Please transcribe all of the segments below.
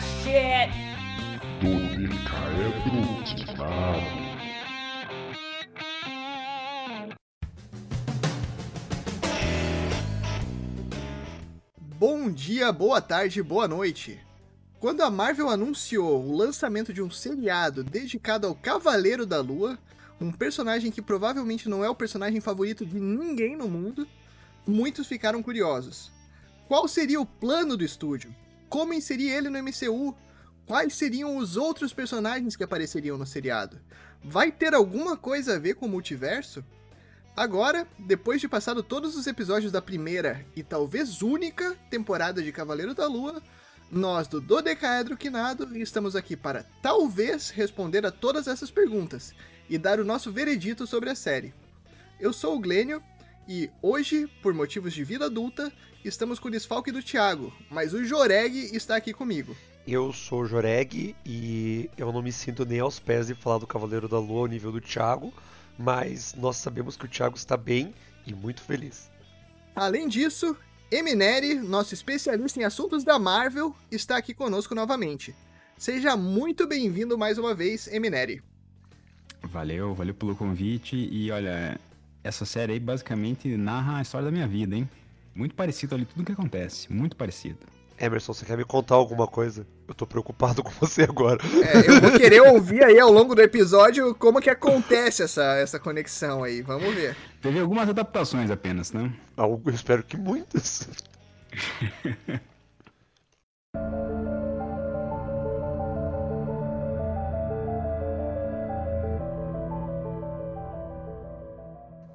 shit! Bom dia, boa tarde, boa noite. Quando a Marvel anunciou o lançamento de um seriado dedicado ao Cavaleiro da Lua, um personagem que provavelmente não é o personagem favorito de ninguém no mundo, muitos ficaram curiosos. Qual seria o plano do estúdio? Como inserir ele no MCU? Quais seriam os outros personagens que apareceriam no seriado? Vai ter alguma coisa a ver com o multiverso? Agora, depois de passado todos os episódios da primeira e talvez única temporada de Cavaleiro da Lua, nós do Dodecaedro Quinado estamos aqui para talvez responder a todas essas perguntas e dar o nosso veredito sobre a série. Eu sou o Glênio e hoje, por motivos de vida adulta, estamos com o desfalque do Thiago, mas o Joreg está aqui comigo. Eu sou o Joreg e eu não me sinto nem aos pés de falar do Cavaleiro da Lua ao nível do Thiago, mas nós sabemos que o Thiago está bem e muito feliz. Além disso, Emineri, nosso especialista em assuntos da Marvel, está aqui conosco novamente. Seja muito bem-vindo mais uma vez, Emineri. Valeu, valeu pelo convite e olha, essa série aí basicamente narra a história da minha vida, hein? Muito parecido ali tudo que acontece, muito parecido. Emerson, você quer me contar alguma coisa? Eu tô preocupado com você agora. É, eu vou querer ouvir aí ao longo do episódio como que acontece essa, essa conexão aí. Vamos ver. Teve algumas adaptações apenas, né? Eu espero que muitas.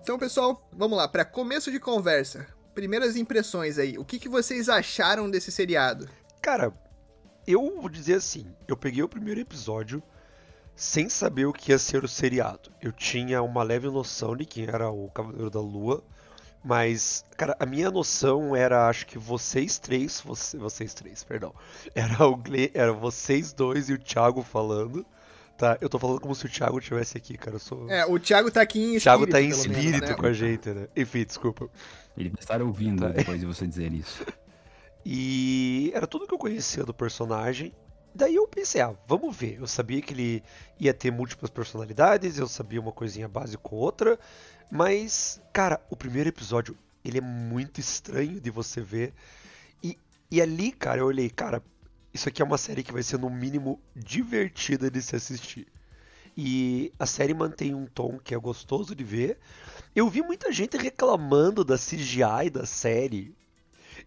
Então, pessoal, vamos lá. Para começo de conversa, primeiras impressões aí. O que, que vocês acharam desse seriado? Cara, eu vou dizer assim: eu peguei o primeiro episódio sem saber o que ia ser o seriado. Eu tinha uma leve noção de quem era o Cavaleiro da Lua, mas, cara, a minha noção era, acho que vocês três, você, vocês três, perdão, era o Gle, era vocês dois e o Thiago falando. Tá, eu tô falando como se o Thiago estivesse aqui, cara. Eu sou. É, o Thiago tá aqui em espírito. Thiago tá em pelo menos, espírito né? com a gente, né? Enfim, desculpa. Ele vai estar ouvindo Tá. depois de você dizer isso. E era tudo que eu conhecia do personagem. Daí eu pensei, ah, vamos ver. Eu sabia que ele ia ter múltiplas personalidades, eu sabia uma coisinha base com outra, mas, cara, o primeiro episódio, ele é muito estranho de você ver. E, e ali, cara, eu olhei, cara, isso aqui é uma série que vai ser no mínimo divertida de se assistir. E a série mantém um tom que é gostoso de ver. Eu vi muita gente reclamando da CGI da série.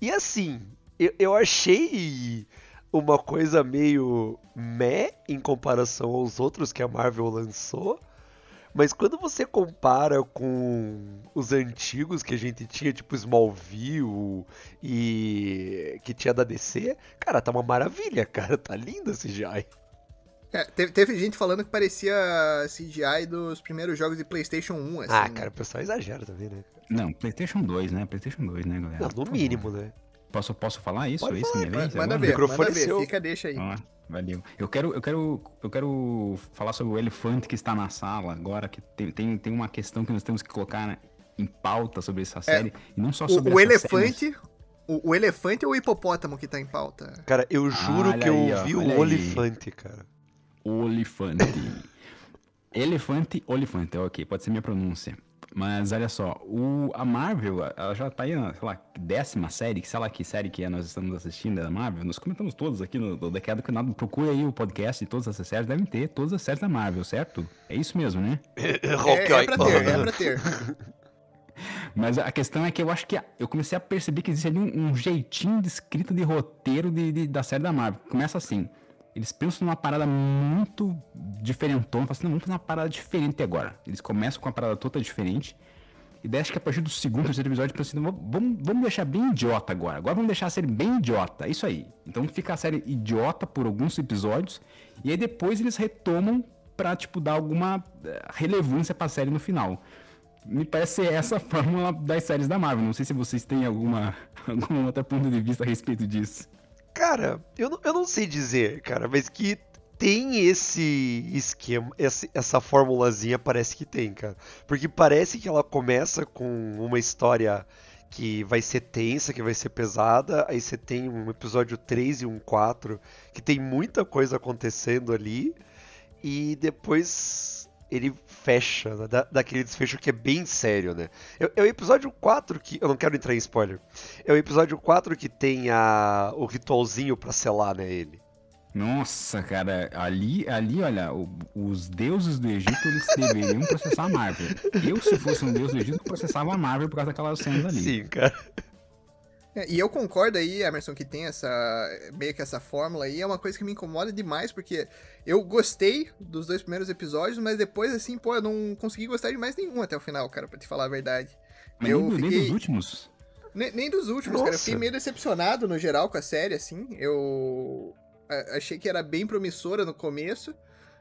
E assim, eu, eu achei uma coisa meio meh em comparação aos outros que a Marvel lançou. Mas quando você compara com os antigos que a gente tinha, tipo Smallville e que tinha da DC, cara, tá uma maravilha, cara, tá linda a CGI. É, teve, teve gente falando que parecia CGI dos primeiros jogos de PlayStation 1, assim. ah, né? cara, o pessoal exagera também, né? Não, PlayStation 2, né? PlayStation 2, né, galera? Não, no Por mínimo, favor. né? Posso, posso falar isso? Pode Esse falar, minha vez Manda agora? ver, microfone manda ver. seu. Fica, deixa aí. Ah, valeu. Eu quero, eu quero, eu quero falar sobre o elefante que está na sala agora, que tem, tem, tem uma questão que nós temos que colocar né, em pauta sobre essa série, e não só sobre É, O, o essa série, elefante... O, o elefante ou o hipopótamo que tá em pauta? Cara, eu juro Olha que eu aí, ó, vi o aí. Olifante, cara. Mas o elefante. olifante, ok, pode ser minha pronúncia. Mas olha só, o, a Marvel, ela já tá aí na, sei lá, décima série, sei lá que série que é, nós estamos assistindo da Marvel. Nós comentamos todos aqui no, no Decado Canado. Procure aí o podcast de todas essas séries, devem ter todas as séries da Marvel, certo? É isso mesmo, né? É, é pra ter, é pra ter. Mas a questão é que eu acho que eu comecei a perceber que existe ali um, um jeitinho de escrita de roteiro de, de- da série da Marvel. Começa assim. Eles pensam numa parada muito diferentona, falam assim, não, vamos fazer uma parada diferente agora. Eles começam com uma parada toda diferente. E daí acho que a partir do segundo, terceiro episódio, pensam assim, vamos, vamos deixar bem idiota agora. Agora vamos deixar a série bem idiota. É isso aí. Então fica a série idiota por alguns episódios. E aí depois eles retomam pra, tipo, dar alguma eh, relevância pra série no final. Me parece essa a fórmula das séries da Marvel. Não sei se vocês têm alguma, algum outro ponto de vista a respeito disso. Cara, eu não, eu não sei dizer, cara, mas que tem esse esquema, esse- essa formulazinha parece que tem, cara. Porque parece que ela começa com uma história que vai ser tensa, que vai ser pesada. Aí você tem um episódio 3 e um 4 que tem muita coisa acontecendo ali. E depois ele fecha, né? da, daquele desfecho que é bem sério, né? É, é, o episódio 4 que. Eu não quero entrar em spoiler. É o episódio 4 que tem a, o ritualzinho pra selar, né? Ele. Nossa, cara, ali, ali, olha, o, os deuses do Egito, eles deveriam processar a Marvel. Eu, se fosse um deus do Egito, processava a Marvel por causa daquelas cenas ali. Sim, cara. É, e eu concordo aí, Emerson, que tem essa meio que essa fórmula aí, é uma coisa que me incomoda demais, porque eu gostei dos dois primeiros episódios, mas depois, assim, pô, eu não consegui gostar de mais nenhum até o final, cara, pra te falar a verdade. Mas eu nem, fiquei... nem dos últimos? Nem, nem dos últimos, Nossa. cara. Eu fiquei meio decepcionado no geral com a série, assim. Eu achei que era bem promissora no começo.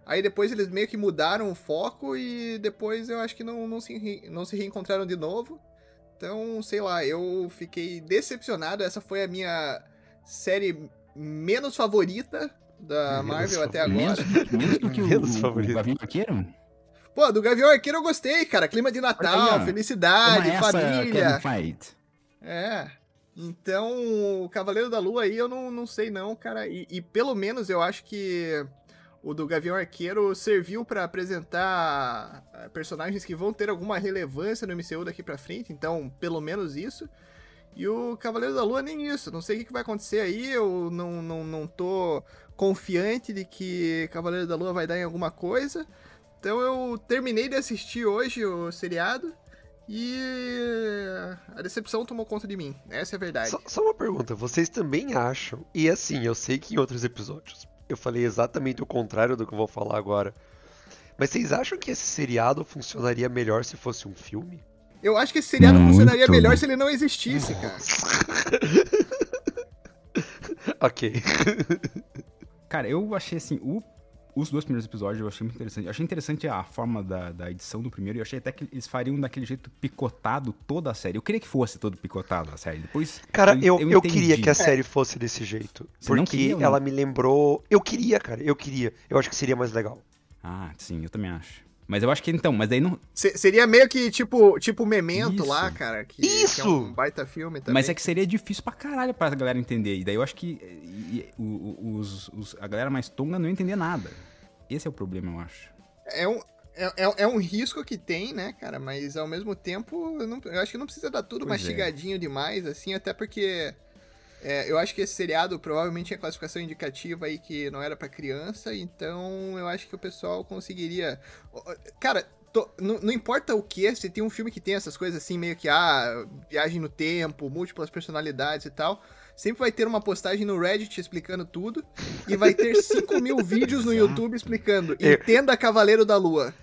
Aí depois eles meio que mudaram o foco e depois eu acho que não, não, se, não se reencontraram de novo. Então, sei lá, eu fiquei decepcionado. Essa foi a minha série menos favorita da Marvel até agora. Menos, menos do que o, menos o, o Gavião Arqueiro? Pô, do Gavião Arqueiro eu gostei, cara. Clima de Natal, aí, felicidade, família. É. Então, o Cavaleiro da Lua aí eu não, não sei não, cara. E, e pelo menos eu acho que o do Gavião Arqueiro serviu para apresentar eh, personagens que vão ter alguma relevância no MCU daqui para frente, então pelo menos isso. E o Cavaleiro da Lua nem isso, não sei o que vai acontecer aí, eu não, não, não tô confiante de que Cavaleiro da Lua vai dar em alguma coisa. Então eu terminei de assistir hoje o seriado e a decepção tomou conta de mim, essa é a verdade. Só, só uma pergunta, vocês também acham, e assim, eu sei que em outros episódios eu falei exatamente o contrário do que eu vou falar agora. Mas vocês acham que esse seriado funcionaria melhor se fosse um filme? Eu acho que esse seriado Muito. funcionaria melhor se ele não existisse, cara. ok. Cara, eu achei assim, o os dois primeiros episódios eu achei muito interessante. Eu achei interessante a forma da, da edição do primeiro. E eu achei até que eles fariam daquele jeito picotado toda a série. Eu queria que fosse todo picotado a série. Depois. Cara, eu, eu, eu, eu queria que a série fosse desse jeito. Você porque queria, ela me lembrou. Eu queria, cara. Eu queria. Eu acho que seria mais legal. Ah, sim, eu também acho. Mas eu acho que então, mas daí não. seria meio que tipo, tipo Memento Isso. lá, cara. Que, Isso! Que é um baita filme também. Mas é que seria difícil pra caralho pra galera entender. E daí eu acho que e, e, os, os, a galera mais tonga não ia entender nada. Esse é o problema, eu acho. É um, é, é, é, um risco que tem, né, cara? Mas ao mesmo tempo, eu, não, eu acho que não precisa dar tudo pois é. mastigadinho é. demais, assim, até porque é, eu acho que esse seriado provavelmente tinha classificação indicativa aí que não era para criança, então eu acho que o pessoal conseguiria. Cara, tô, não, não, importa o que, se tem um filme que tem essas coisas assim, meio que, ah, viagem no tempo, múltiplas personalidades e tal sempre vai ter uma postagem no Reddit explicando tudo e vai ter 5 mil vídeos no YouTube explicando. Entenda Cavaleiro da Lua.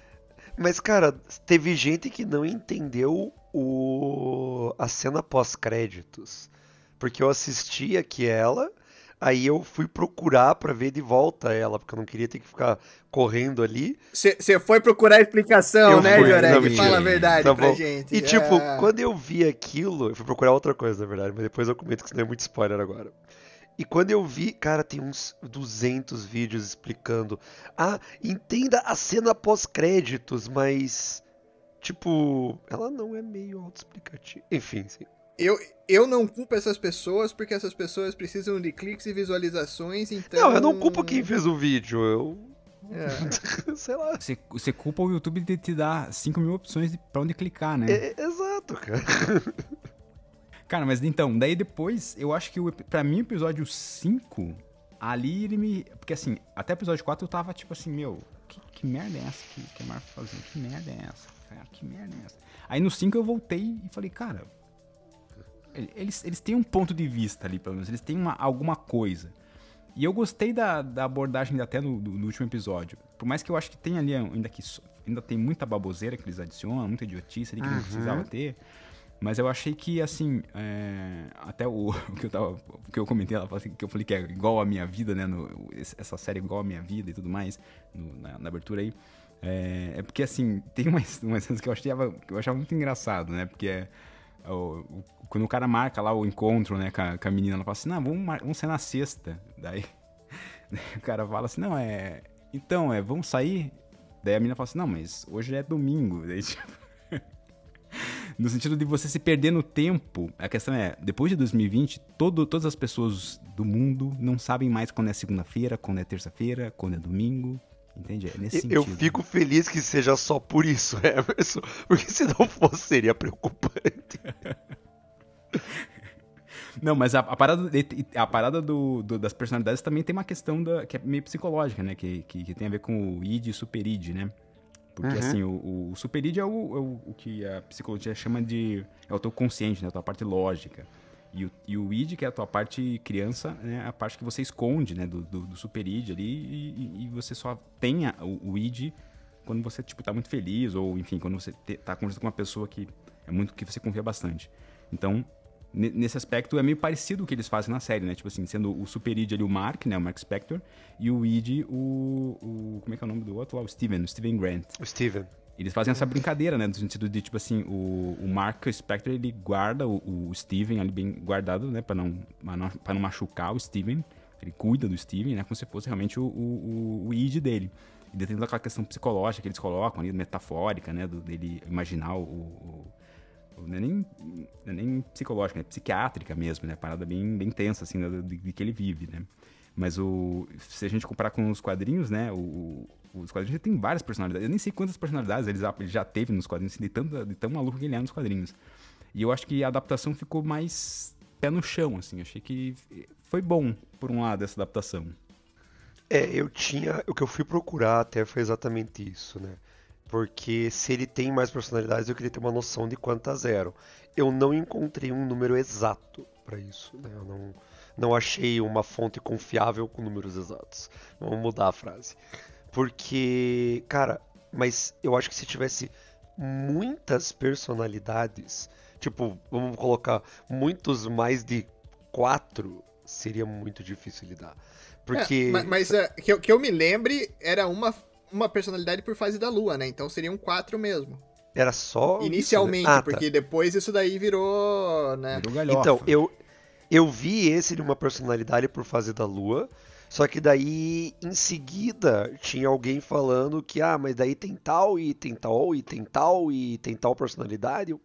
Mas, cara, teve gente que não entendeu o... a cena pós-créditos. Porque eu assisti aqui ela Aí eu fui procurar para ver de volta ela, porque eu não queria ter que ficar correndo ali. Você foi procurar explicação, eu né, Joreg? Fala a verdade tá pra bom. gente. E tipo, é... quando eu vi aquilo, eu fui procurar outra coisa, na verdade, mas depois eu comento que isso não é muito spoiler agora. E quando eu vi, cara, tem uns 200 vídeos explicando. Ah, entenda a cena pós-créditos, mas. Tipo, ela não é meio autoexplicativa. Enfim, sim. Eu, eu não culpo essas pessoas porque essas pessoas precisam de cliques e visualizações, então. Não, eu não culpo quem fez o vídeo, eu. É. Sei lá. Você, você culpa o YouTube de te dar 5 mil opções pra onde clicar, né? É, exato, cara. Cara, mas então, daí depois, eu acho que o, pra mim o episódio 5, ali ele me. Porque assim, até o episódio 4 eu tava tipo assim, meu, que, que merda é essa que, que a Marvel fazendo? Que merda é essa? Cara, que merda é essa? Aí no 5 eu voltei e falei, cara, eles, eles têm um ponto de vista ali, pelo menos. Eles têm uma, alguma coisa. E eu gostei da, da abordagem até no, no, último episódio. Por mais que eu acho que tem ali ainda que ainda tem muita baboseira que eles adicionam, muita idiotice ali que uhum. não precisava ter. Mas eu achei que, assim, é, até o, o, que eu tava, o que eu comentei, ela assim, que eu falei que é igual a minha vida, né? No, essa série é igual a minha vida e tudo mais, no, na, na, abertura aí. É, é, porque, assim, tem umas, umas cenas que eu, achava, que eu achava muito engraçado, né? Porque é, quando o cara marca lá o encontro, né, com a, com a menina, ela fala assim, não, vamos, vamos sair na sexta. Daí, o cara fala assim, não, é. Então, é, vamos sair? Daí a menina fala assim, não, mas hoje é domingo. Daí, tipo, no sentido de você se perder no tempo. A questão é, depois de 2020, todo, todas as pessoas do mundo não sabem mais quando é segunda-feira, quando é terça-feira, quando é domingo. Entende? É nesse eu sentido. fico feliz que seja só por isso, Emerson. Porque se não fosse, seria preocupante. Não, mas a, a parada, a parada do, do, das personalidades também tem uma questão da, que é meio psicológica, né? Que, que, que tem a ver com o id e super id, né? Porque, uhum. assim, o, o super id é, o, é o, o, que a psicologia chama de... É o teu consciente, né? A tua parte lógica. E o, e o id, que é a tua parte criança, né? A parte que você esconde, né? Do, do, do super id ali. E, e, você só tem a, o, o id quando você, tipo, tá muito feliz. Ou, enfim, quando você te, tá conversando com uma pessoa que é muito... Que você confia bastante. Então, nesse aspecto é meio parecido o que eles fazem na série, né? Tipo assim, sendo o Super Id ali o Mark, né? O Mark Spector, e o Id, o, o. Como é que é o nome do outro lá? O Steven, o Steven Grant. O Steven. Eles fazem essa brincadeira, né? No sentido de, tipo assim, o, o Mark Spector, ele guarda o, o Steven ali bem guardado, né? Pra não, pra não machucar o Steven. Ele cuida do Steven, né? Como se fosse realmente o, o, o id dele. E dentro daquela questão psicológica que eles colocam ali, metafórica, né? Do, dele imaginar o, o não é nem, não é nem psicológica, é psiquiátrica mesmo, né? Parada bem, bem tensa, assim, de, de, que ele vive, né? Mas o, se a gente comparar com os quadrinhos, né? O, os quadrinhos tem várias personalidades. Eu nem sei quantas personalidades ele já, ele já teve nos quadrinhos, assim, de, tanto, de tão maluco que ele é nos quadrinhos. E eu acho que a adaptação ficou mais pé no chão, assim. Achei que foi bom, por um lado, essa adaptação. É, eu tinha. O que eu fui procurar até foi exatamente isso, né? Porque se ele tem mais personalidades, eu queria ter uma noção de quantas eram. Eu não encontrei um número exato para isso. Né? Eu não, não achei uma fonte confiável com números exatos. Vamos mudar a frase. Porque, cara, mas eu acho que se tivesse muitas personalidades, tipo, vamos colocar muitos mais de quatro, seria muito difícil lidar. Porque. É, mas, mas uh, que, eu, que eu me lembre, era uma uma personalidade por fase da lua, né? Então seriam quatro mesmo. Era só. Inicialmente, isso, né? ah, tá. porque depois isso daí virou. né? Virou então, eu, eu vi esse de uma personalidade por fase da lua. Só que daí, em seguida, tinha alguém falando que, ah, mas daí tem tal, e tem tal, e tem tal, e tem tal personalidade.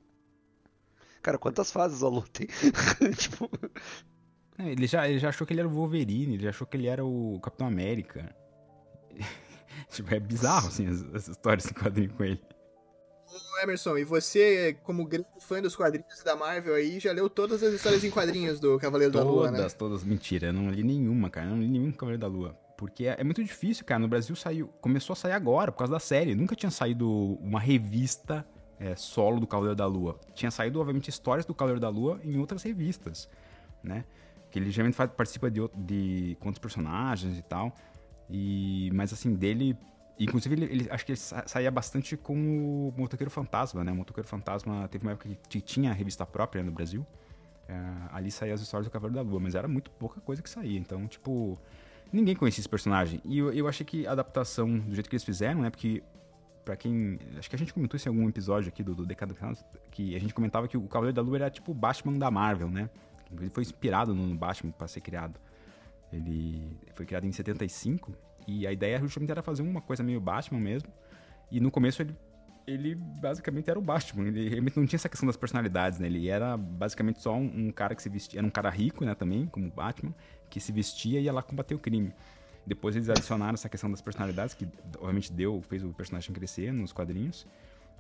Cara, quantas fases a Lua tem? tipo... É, ele, já, ele já achou que ele era o Wolverine, ele já achou que ele era o Capitão América. tipo, é bizarro, assim, as, as histórias em quadrinho com ele. Ô Emerson, e você, como grande fã dos quadrinhos da Marvel aí, já leu todas as histórias em quadrinhos do Cavaleiro todas, da Lua, né? Todas, todas. Mentira, eu não li nenhuma, cara. Eu não li nenhum Cavaleiro da Lua. Porque é, é, muito difícil, cara. No Brasil saiu, começou a sair agora, por causa da série. Nunca tinha saído uma revista é, solo do Cavaleiro da Lua. Tinha saído, obviamente, histórias do Cavaleiro da Lua em outras revistas, né? Que ele geralmente faz, participa de, de, outros personagens e tal. E, mas assim, dele. Inclusive, ele, ele, acho que ele saía bastante com o Motoqueiro Fantasma, né? O Motoqueiro Fantasma teve uma época que tinha revista própria no Brasil. É, ali saía as histórias do Cavaleiro da Lua, mas era muito pouca coisa que saía. Então, tipo, ninguém conhecia esse personagem. E eu, eu achei que a adaptação, do jeito que eles fizeram, né? Porque, pra quem. Acho que a gente comentou isso em algum episódio aqui do, do Decado que a gente comentava que o Cavaleiro da Lua era tipo o Batman da Marvel, né? Ele foi inspirado no Batman para ser criado. Ele foi criado em 75 e a ideia justamente era fazer uma coisa meio Batman mesmo. E no começo ele, ele basicamente era o Batman. Ele realmente não tinha essa questão das personalidades, né? Ele era basicamente só um, um cara que se vestia. Era um cara rico, né? Também, como Batman, que se vestia e ia lá combater o crime. Depois eles adicionaram essa questão das personalidades, que obviamente deu, fez o personagem crescer nos quadrinhos.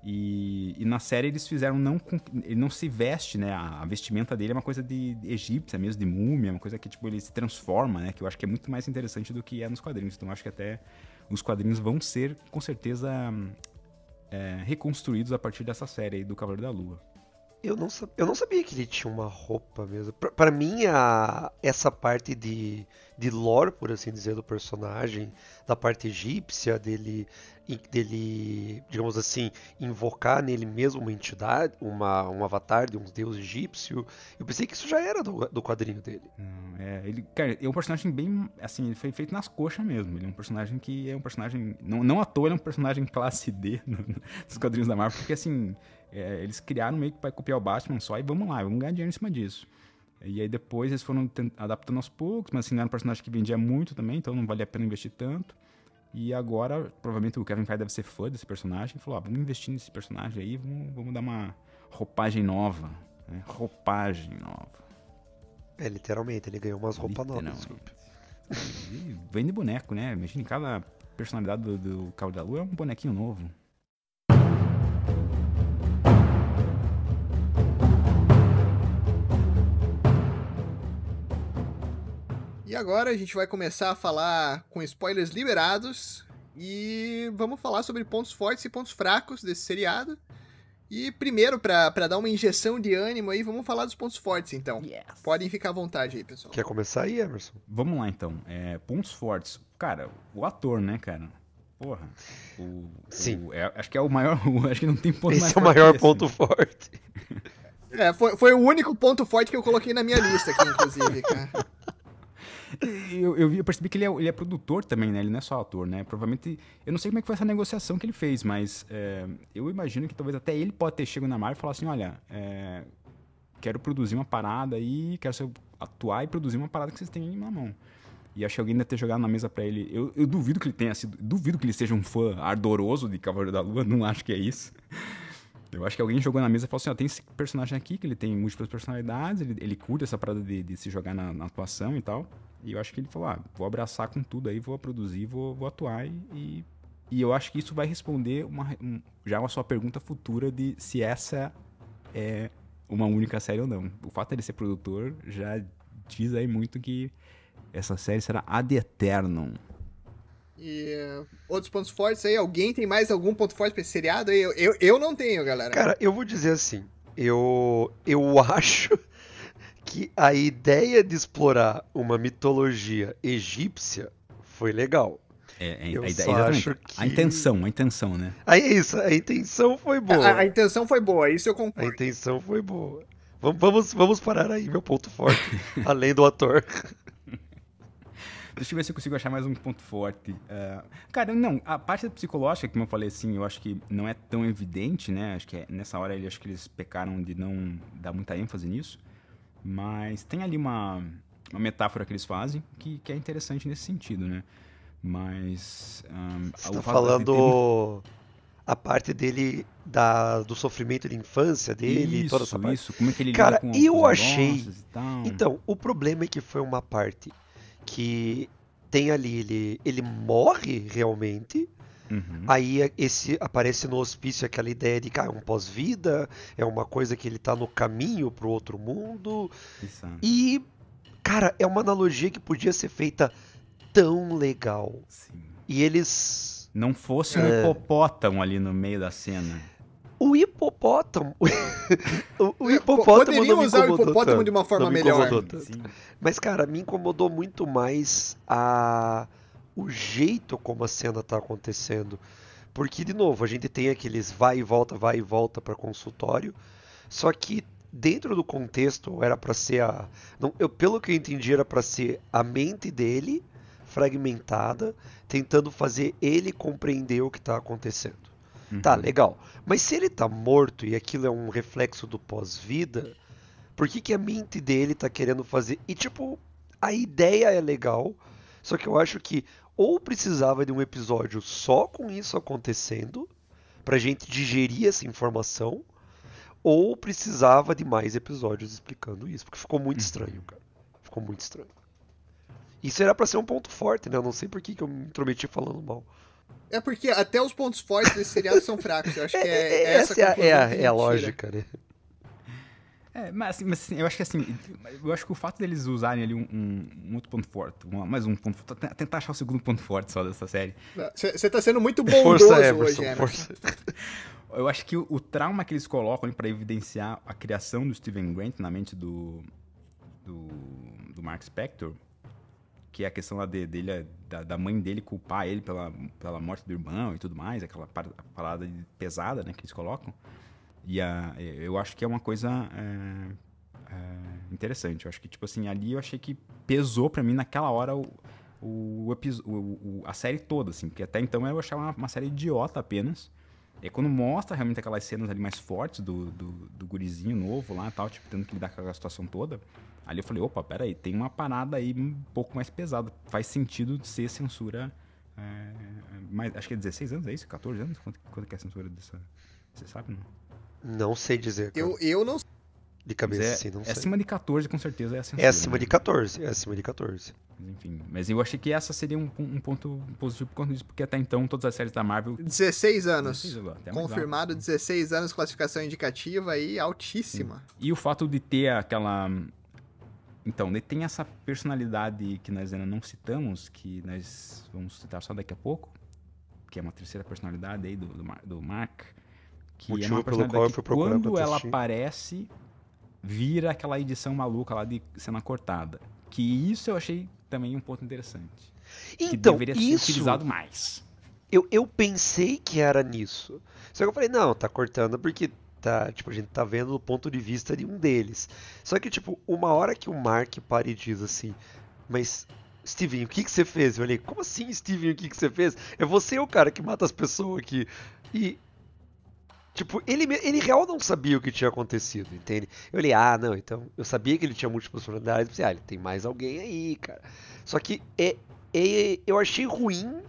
E, e, na série eles fizeram não ele não se veste, né? A, a vestimenta dele é uma coisa de, de, egípcia mesmo, de múmia, uma coisa que tipo ele se transforma, né? Que eu acho que é muito mais interessante do que é nos quadrinhos. Então acho que até os quadrinhos vão ser com certeza é, reconstruídos a partir dessa série aí do Cavaleiro da Lua. Eu não, eu não sabia que ele tinha uma roupa mesmo. Para mim, a, essa parte de, de lore, por assim dizer, do personagem, da parte egípcia, dele dele, digamos assim, invocar nele mesmo uma entidade, uma, um avatar de um deus egípcio. Eu pensei que isso já era do, do quadrinho dele. Hum, é, ele, cara, é um personagem bem, assim, ele foi feito nas coxas mesmo. Ele é um personagem que é um personagem, não, não à toa ele é um personagem classe D nos quadrinhos da Marvel, porque assim, é, eles criaram meio que para copiar o Batman só e vamos lá, vamos ganhar dinheiro em cima disso. E aí depois eles foram adaptando aos poucos, mas assim, não era um personagem que vendia muito também, então não valia a pena investir tanto. E agora, provavelmente o Kevin Feige deve ser fã desse personagem e falou: ah, vamos investir nesse personagem aí, vamos, vamos dar uma, roupagem nova. Né? Roupagem nova. É, literalmente, ele ganhou umas roupas novas. Literalmente. E vem de boneco, né? Imagina cada personalidade do, do Cabo da Lua é um bonequinho novo. E agora a gente vai começar a falar com spoilers liberados e vamos falar sobre pontos fortes e pontos fracos desse seriado. E primeiro, pra, pra dar uma injeção de ânimo aí, vamos falar dos pontos fortes então. Yes. Podem ficar à vontade aí, pessoal. Quer começar aí, Emerson? Vamos lá então. É, pontos fortes. Cara, o ator, né, cara? Porra. O, Sim. o- é- acho que é o maior. acho que não tem ponto mais Esse é o maior esse. ponto forte. É, foi, foi o único ponto forte que eu coloquei na minha lista aqui, inclusive, cara. Eu, eu, eu percebi que ele é, ele é produtor também, né? Ele não é só ator, né? Provavelmente. Eu não sei como é que foi essa negociação que ele fez, mas é, eu imagino que talvez até ele pode ter chegado na Marvel e falar assim: olha, é, quero produzir uma parada aí, quero atuar e produzir uma parada que vocês têm na mão. E acho que alguém deve ter jogado na mesa pra ele. Eu, eu duvido que ele tenha sido. Duvido que ele seja um fã ardoroso de Cavaleiro da Lua, não acho que é isso. Eu acho que alguém jogou na mesa e falou assim: ó, tem esse personagem aqui que ele tem múltiplas personalidades, ele, ele curte essa parada de, de se jogar na, na atuação e tal. E eu acho que ele falou: ah, vou abraçar com tudo aí, vou produzir, vou, vou atuar. E, e eu acho que isso vai responder uma, um- já uma sua pergunta futura de se essa é uma única série ou não. O fato dele ser produtor já diz aí muito que essa série será ad eternum. E uh, outros pontos fortes aí, alguém tem mais algum ponto forte pra esse seriado aí? Eu, eu, eu não tenho, galera. Cara, eu vou dizer assim, eu, eu acho que a ideia de explorar uma mitologia egípcia foi legal. É, é, Eu a, ideia- acho a que- intenção, a intenção, né? Aí é isso, a intenção foi boa. a, a intenção foi boa, isso eu A concordo. intenção foi boa. Vamos, vamos, vamos parar aí, meu ponto forte. além do ator. Deixa eu ver se eu consigo achar mais um ponto forte. Ah, cara, não, a parte psicológica, como eu falei assim, eu acho que não é tão evidente, né? Acho que é- nessa hora ele- acho que eles pecaram de não dar muita ênfase nisso. Mas tem ali uma, uma metáfora que eles fazem que, que é interessante nesse sentido, né? Mas. ahn, Você o tá de ter- falando a parte dele, da, do sofrimento de infância dele, isso, toda essa parte. isso, como é que ele Cara, lida com, eu achei-. Então, o problema é que foi uma parte que tem ali, ele, ele morre realmente, Uhum, aí é- esse aparece no hospício aquela ideia de que ah, é um pós-vida, é uma coisa que ele tá no caminho pro outro mundo, e, cara, é uma analogia que podia ser feita tão legal. Sim. E eles... Não fosse um É. hipopótamo ali no meio da cena. O hipopótamo... o, o Po- hipopótamo Poderiam não me usar o hipopótamo tanto. de uma forma me melhor. Mas, cara, me incomodou muito mais a o jeito como a cena tá acontecendo. Porque, de novo, a gente tem aqueles vai e volta, vai e volta para consultório. Só que dentro do contexto era para ser a. Não, eu, pelo que eu entendi, era para ser a mente dele fragmentada, tentando fazer ele compreender o que tá acontecendo. Tá, Uhum. legal. Mas se ele tá morto e aquilo é um reflexo do pós-vida, por que, que a mente dele tá querendo fazer? E tipo, a ideia é legal, só que eu acho que ou precisava de um episódio só com isso acontecendo, pra gente digerir essa informação, ou precisava de mais episódios explicando isso, porque ficou muito estranho, cara. Ficou muito estranho. Isso era pra ser um ponto forte, né? Eu não sei por que, que eu me intrometi falando mal. É porque até os pontos fortes desse seriado são fracos. Eu acho que é, é essa é, a- conclusão é a, é a tira. lógica, né? É, mas, assim, mas, assim, eu acho que assim, eu acho que o fato deles usarem ali um, um- um outro ponto forte, uma- mais um ponto forte, tentar achar o segundo ponto forte só dessa série. Você tá sendo muito bondoso Força, hoje, Emerson, força. Eu acho que o, o trauma que eles colocam pra evidenciar a criação do Steven Grant na mente do, do, do Mark Spector, que é a questão lá de- dele, da, da mãe dele culpar ele pela, pela morte do irmão e tudo mais, aquela par- parada pesada né, que eles colocam. E a, eu acho que é uma coisa é, é, interessante. Eu acho que, tipo assim, ali eu achei que pesou pra mim naquela hora o, o- o- a série toda, assim, porque até então eu achava uma, uma série idiota apenas. E quando mostra realmente aquelas cenas ali mais fortes do, do, do gurizinho novo lá e tal, tipo, tendo que lidar com aquela situação toda, ali eu falei, opa, peraí, tem uma parada aí um pouco mais pesada. Faz sentido ser censura. É, mais, acho que é 16 anos, é isso? 14 anos? Quanto, quanto que é a censura dessa. Você sabe, não? Não sei dizer. Cara. Eu, eu não De cabeça, Mas é, assim, não é sei. acima de 14, com certeza é censura. É acima né? de 14. É acima de 14. Mas, Enfim, mas eu achei que essa seria um, um ponto positivo por conta disso, porque até então todas as séries da Marvel. 16 anos. 16 agora, até mais Confirmado alto. 16 anos, classificação indicativa aí altíssima. E o fato de ter aquela. Então, ele tem essa personalidade que nós ainda não citamos, que nós vamos citar só daqui a pouco, que é uma terceira personalidade aí do, do, Mar- do Mark. Que é Motivo uma pelo personalidade qual eu que fui procurar quando ela aparece, vira aquela edição maluca lá de cena cortada. Que isso eu achei também um ponto interessante. que Então, deveria ser isso utilizado mais. eu, eu pensei que era nisso. Só que eu falei, não, tá cortando porque tá, tipo, a gente tá vendo do ponto de vista de um deles. Só que, tipo, uma hora que o Mark para e diz assim, mas. Steven, o que que você fez? Eu olhei, como assim, Steven, o que que você fez? É você o cara que mata as pessoas aqui. E. Tipo, ele, ele real não sabia o que tinha acontecido, entende? Eu olhei, ah, não, então. Eu sabia que ele tinha múltiplas personalidades. Pensei, ah, ele tem mais alguém aí, cara. Só que é, é, eu achei ruim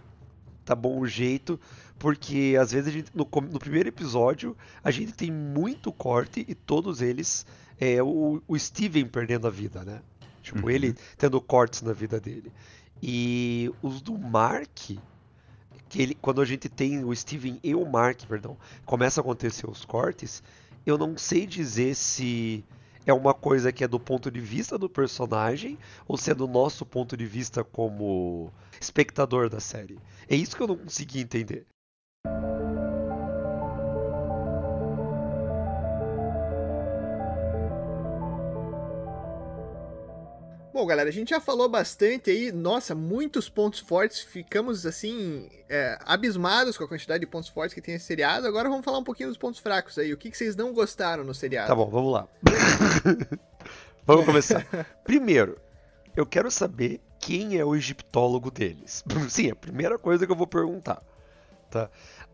tá bom o jeito, porque às vezes a gente, no, no primeiro episódio a gente tem muito corte e todos eles é o, o Steven perdendo a vida, né? Tipo, Uhum. ele tendo cortes na vida dele. E os do Mark, que ele, quando a gente tem o Steven e o Mark, perdão, começa a acontecer os cortes, eu não sei dizer se é uma coisa que é do ponto de vista do personagem ou se é do nosso ponto de vista como espectador da série. É isso que eu não consegui entender. Bom, galera, a gente já falou bastante aí, nossa, muitos pontos fortes, ficamos assim, é, abismados com a quantidade de pontos fortes que tem esse seriado. Agora vamos falar um pouquinho dos pontos fracos aí. O que, que vocês não gostaram no seriado? Tá bom, vamos lá. vamos começar. Primeiro, eu quero saber quem é o egiptólogo deles. Sim, é a primeira coisa que eu vou perguntar. Tá?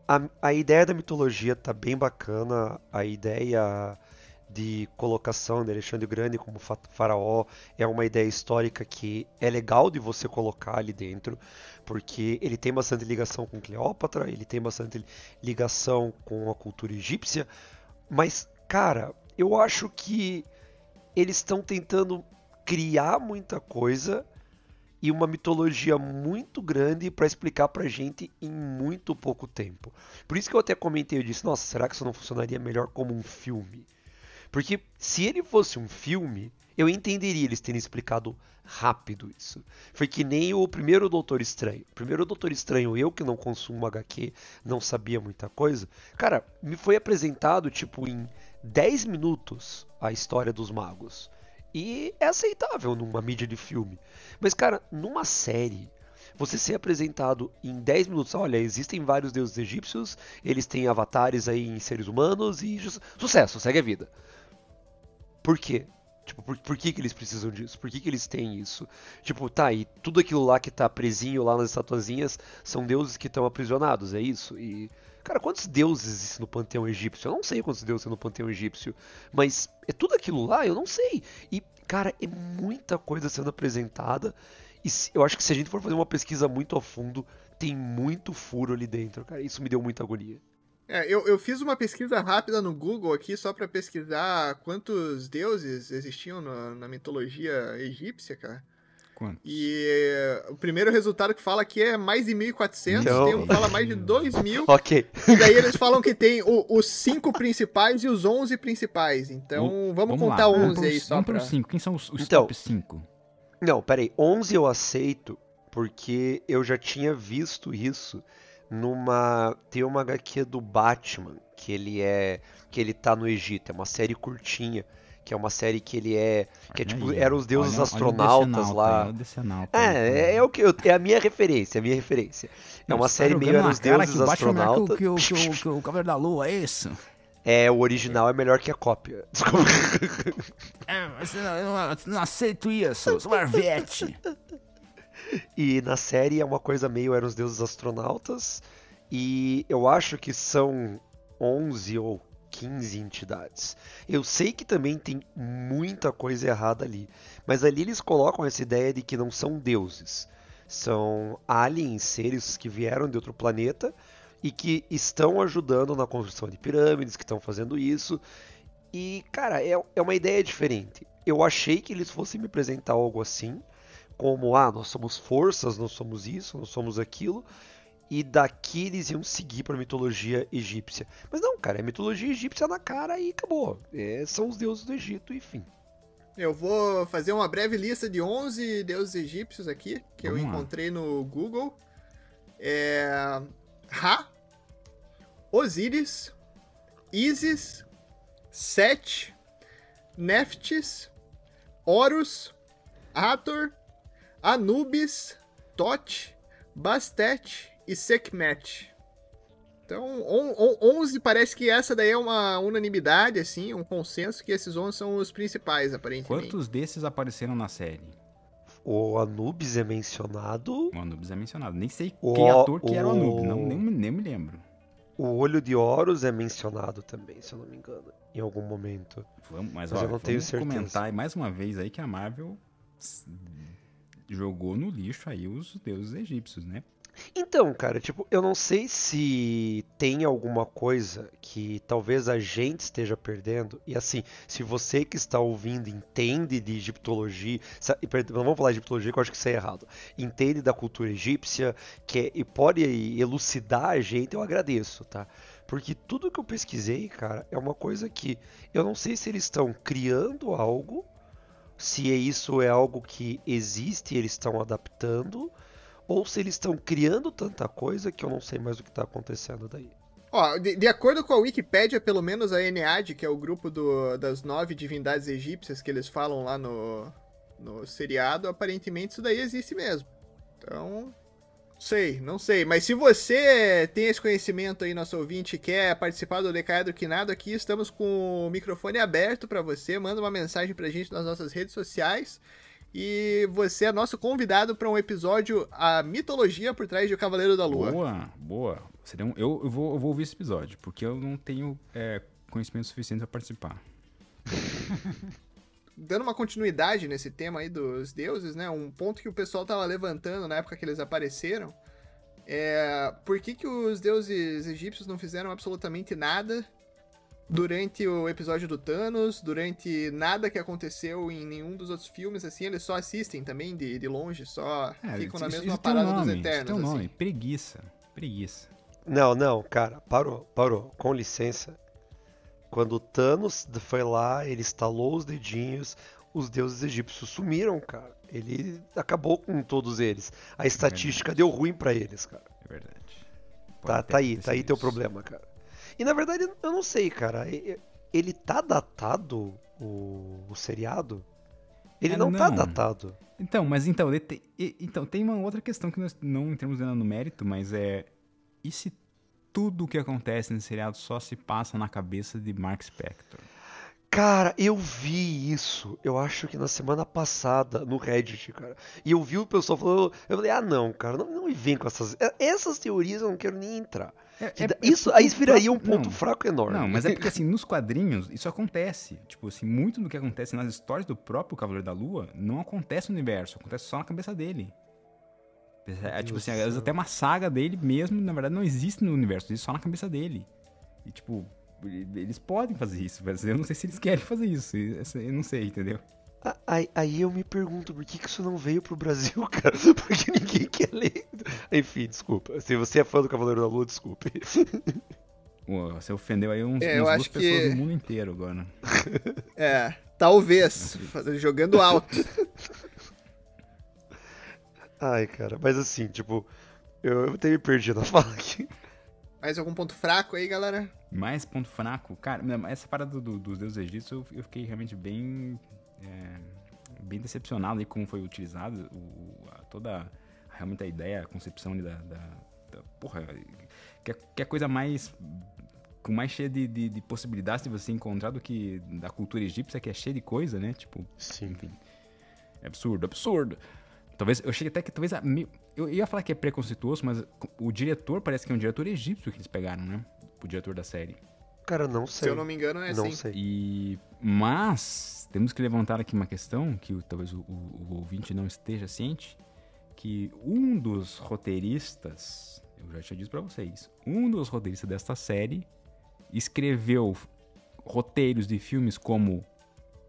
A, a ideia da mitologia tá bem bacana, a ideia de colocação de Alexandre Grande como fa- faraó é uma ideia histórica que é legal de você colocar ali dentro, porque ele tem bastante ligação com Cleópatra, ele tem bastante ligação com a cultura egípcia, mas, cara, eu acho que eles estão tentando criar muita coisa e uma mitologia muito grande para explicar pra gente em muito pouco tempo. Por isso que eu até comentei, eu disse, nossa, será que isso não funcionaria melhor como um filme? Porque se ele fosse um filme, eu entenderia eles terem explicado rápido isso. Foi que nem o primeiro Doutor Estranho. O primeiro Doutor Estranho, eu que não consumo HQ, não sabia muita coisa. Cara, me foi apresentado, tipo, em 10 minutos a história dos magos. E é aceitável numa mídia de filme. Mas, cara, numa série, você ser apresentado em 10 minutos, olha, existem vários deuses egípcios, eles têm avatares aí em seres humanos e sucesso, segue a vida. Por quê? Tipo, por, por que, que eles precisam disso? Por que, que eles têm isso? Tipo, tá, e tudo aquilo lá que tá presinho lá nas estatuazinhas são deuses que estão aprisionados, é isso? E. Cara, quantos deuses existem no panteão egípcio? Eu não sei quantos deuses no panteão egípcio. Mas é tudo aquilo lá? Eu não sei. E, cara, é muita coisa sendo apresentada. E se- eu acho que se a gente for fazer uma pesquisa muito a fundo, tem muito furo ali dentro, cara. Isso me deu muita agonia. É, eu, eu fiz uma pesquisa rápida no Google aqui só pra pesquisar quantos deuses existiam na, na mitologia egípcia, cara. Quanto? E eh, o primeiro resultado que fala aqui é mais de 1.400, Então- tem um que fala mais de 2.000, Ok. e daí eles falam que tem o- os cinco principais e os 11 principais. Então vamos, contar lá, 11 vamos aí pros- só Vamos para os 5. Quem são os, os Então, top 5? Não, peraí. 11 eu aceito porque eu já tinha visto isso numa. Tem uma HQ do Batman que ele é. que ele tá no Egito. É uma série curtinha. Que é uma série que ele é. Que é tipo. Eram os deuses astronautas lá. É, é, é o que eu, é a minha referência, a minha referência. É uma série meio eram os deuses astronautas. Que, o- que, o- que o Cavaleiro da Lua, é isso? É, o original é melhor que a cópia. Desculpa. É, mas eu não, eu não- eu não aceito isso, sou Marvete. E na série é uma coisa meio eram os deuses astronautas. E eu acho que são 11 ou 15 entidades. Eu sei que também tem muita coisa errada ali. Mas ali eles colocam essa ideia de que não são deuses. São aliens, seres que vieram de outro planeta e que estão ajudando na construção de pirâmides, que estão fazendo isso. E, cara, é, é uma ideia diferente. Eu achei que eles fossem me apresentar algo assim, como, ah, nós somos forças, nós somos isso, nós somos aquilo, e daqui eles iam seguir para a mitologia egípcia. Mas não, cara, é mitologia egípcia na cara e acabou. É, são os deuses do Egito, enfim. Eu vou fazer uma breve lista de 11 deuses egípcios aqui, que Vamos eu encontrei lá. no Google. É... Ra, Osíris, Isis, Set, Neftis, Horus, Hathor, Anubis, Tot, Bastet e Sekhmet. Então, 11 parece que essa daí é uma unanimidade, assim, um consenso que esses 11 são os principais, aparentemente. Quantos desses apareceram na série? O Anubis é mencionado. O Anubis é mencionado. Nem sei o, quem ator que o... era o Anubis, não, nem, nem me lembro. O olho de Horus é mencionado também, se eu não me engano, em algum momento. Vamos, mas, mas ó, eu não tenho certeza. comentar mais uma vez aí que a Marvel jogou no lixo aí os deuses egípcios, né? Então, cara, tipo, eu não sei se tem alguma coisa que talvez a gente esteja perdendo. E assim, se você que está ouvindo entende de egiptologia, não vamos falar de egiptologia que eu acho que isso é errado. Entende da cultura egípcia, que é, e pode elucidar a gente, eu agradeço, tá? Porque tudo que eu pesquisei, cara, é uma coisa que eu não sei se eles estão criando algo, se isso é algo que existe e eles estão adaptando ou se eles estão criando tanta coisa que eu não sei mais o que está acontecendo daí. Ó, de, de, acordo com a Wikipédia, pelo menos a Enead, que é o grupo do, das nove divindades egípcias que eles falam lá no, no seriado, aparentemente isso daí existe mesmo. Então, sei, não sei. Mas se você tem esse conhecimento aí, nosso ouvinte, e quer participar do Decaedro Quinado aqui, estamos com o microfone aberto para você. Manda uma mensagem pra gente nas nossas redes sociais. E você é nosso convidado para um episódio A Mitologia por Trás de O Cavaleiro da Lua. Boa, boa. Um, eu, eu, vou, eu vou ouvir esse episódio, porque eu não tenho é, conhecimento suficiente para participar. Dando uma continuidade nesse tema aí dos deuses, né? Um ponto que o pessoal tava levantando na época que eles apareceram é por que, que os deuses egípcios não fizeram absolutamente nada durante o episódio do Thanos, durante nada que aconteceu em nenhum dos outros filmes, assim, eles só assistem também de, de longe, só é, ficam na mesma parada um nome, dos Eternos. Tem um nome, assim. preguiça, preguiça. Não, não, cara, parou, parou, com licença. Quando o Thanos foi lá, ele estalou os dedinhos, os deuses egípcios sumiram, cara. Ele acabou com todos eles. A é estatística deu ruim para eles, cara. É verdade. tá, tá aí, tá aí isso. teu problema, cara. E na verdade, eu não sei, cara. Ele tá datado, o, o seriado? Ele é, não, tá não, tá datado. Então, mas então, tem, então, tem uma outra questão que nós não entramos no mérito, mas é. E se tudo o que acontece nesse seriado só se passa na cabeça de Mark Spector? Cara, eu vi isso, eu acho que na semana passada, no Reddit, cara. E eu vi o pessoal falando, eu falei, ah não, cara, não, não me vem com essas. Essas teorias eu não quero nem entrar. É, é, isso aí viraria um ponto não, fraco enorme. Não, mas é porque assim, nos quadrinhos, isso acontece. Tipo assim, muito do que acontece nas histórias do próprio Cavaleiro da Lua não acontece no universo, acontece só na cabeça dele. É, tipo assim, às vezes até uma saga dele mesmo, na verdade, não existe no universo, existe só na cabeça dele. E tipo, eles podem fazer isso, mas eu não sei se eles querem fazer isso. Eu não sei, entendeu? Aí, aí, eu me pergunto por que, que isso não veio pro Brasil, cara? Porque ninguém quer ler. Enfim, desculpa. Se você é fã do Cavaleiro da Lua, desculpe. Você ofendeu aí uns, é, duas pessoas que... no mundo inteiro agora. É, talvez. Jogando alto. Ai, cara, mas assim, tipo, eu, eu até me perdi na fala aqui. Mais algum ponto fraco aí, galera? Mais ponto fraco? Cara, essa parada do, dos deuses egípcios eu, eu fiquei realmente bem é, bem decepcionado aí como foi utilizado o, a, toda realmente a ideia, a concepção da, da, da porra, que, que é coisa mais com mais cheia de, de, de, possibilidades de você encontrar do que da cultura egípcia, que é cheia de coisa, né? Tipo, Sim. enfim. É absurdo, absurdo. Talvez, eu cheguei até que talvez. A, eu ia falar que é preconceituoso, mas o diretor parece que é um diretor egípcio que eles pegaram, né? O diretor da série. Cara, não sei. Se eu não me engano, é não assim. Sei. E, mas, temos que levantar aqui uma questão que talvez o, o, o ouvinte não esteja ciente, que um dos roteiristas eu já tinha dito pra vocês, um dos roteiristas desta série escreveu roteiros de filmes como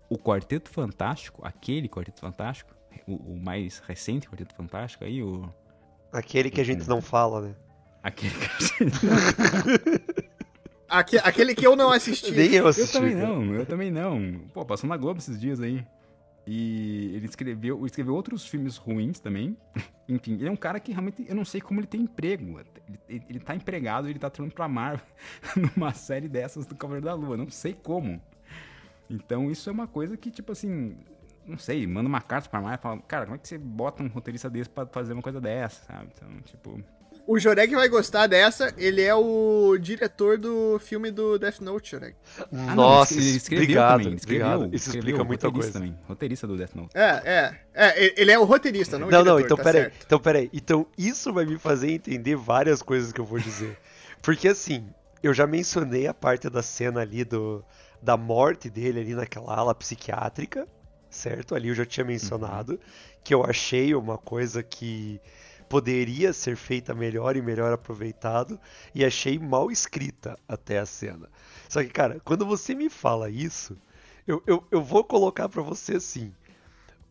O Quarteto Fantástico, aquele Quarteto Fantástico, o, o mais recente Quarteto Fantástico aí, o... Aquele que a gente não fala, né? Aquele que... Aque- aquele que eu não assisti. Nem eu Eu assisti. também cara. não, eu também não. Pô, passou na Globo esses dias aí. E ele escreveu, ele escreveu outros filmes ruins também. Enfim, ele é um cara que realmente, eu não sei como ele tem emprego. Ele, ele, ele tá empregado, ele tá trabalhando pra Marvel numa série dessas do Cavaleiro da Lua. Não sei como. Então isso é uma coisa que, tipo assim, não sei, manda uma carta pra Marvel e fala, cara, como é que você bota um roteirista desse pra fazer uma coisa dessa, sabe? Então, tipo... O Jorek vai gostar dessa. Ele é o diretor do filme do Death Note, Jorek. Ah, não, Nossa, ele escreveu obrigado, também, ele escreveu, obrigado. Isso escreveu, explica muita roteirista coisa. Também, roteirista do Death Note. É, é. É, ele é o roteirista, não o Não, diretor, não, então tá peraí. certo. Então peraí. Então isso vai me fazer entender várias coisas que eu vou dizer. Porque assim, eu já mencionei a parte da cena ali do da morte dele ali naquela ala psiquiátrica, certo? Ali eu já tinha mencionado que eu achei uma coisa que poderia ser feita melhor e melhor aproveitado e achei mal escrita até a cena. Só que, cara, quando você me fala isso, eu, eu, eu vou colocar pra você assim.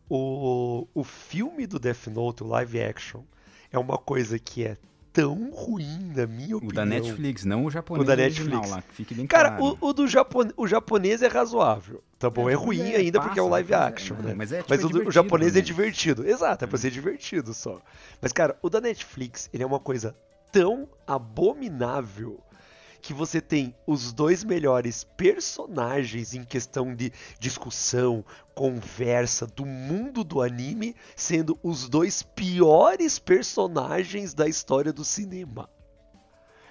O, o filme do Death Note, o live action, é uma coisa que é tão ruim, na minha O opinião. da Netflix, não o japonês O da Netflix. lá, que fique bem Cara, claro. o, o do japone, o japonês é razoável, tá bom? É, ruim é, ainda porque é o passa, live mas é- action, não, né? mas é, tipo, Mas é o, o japonês é também. divertido. Exato, é pra ser divertido só. Mas, cara, o da Netflix, ele é uma coisa tão abominável que você tem os dois melhores personagens em questão de discussão, conversa do mundo do anime, sendo os dois piores personagens da história do cinema.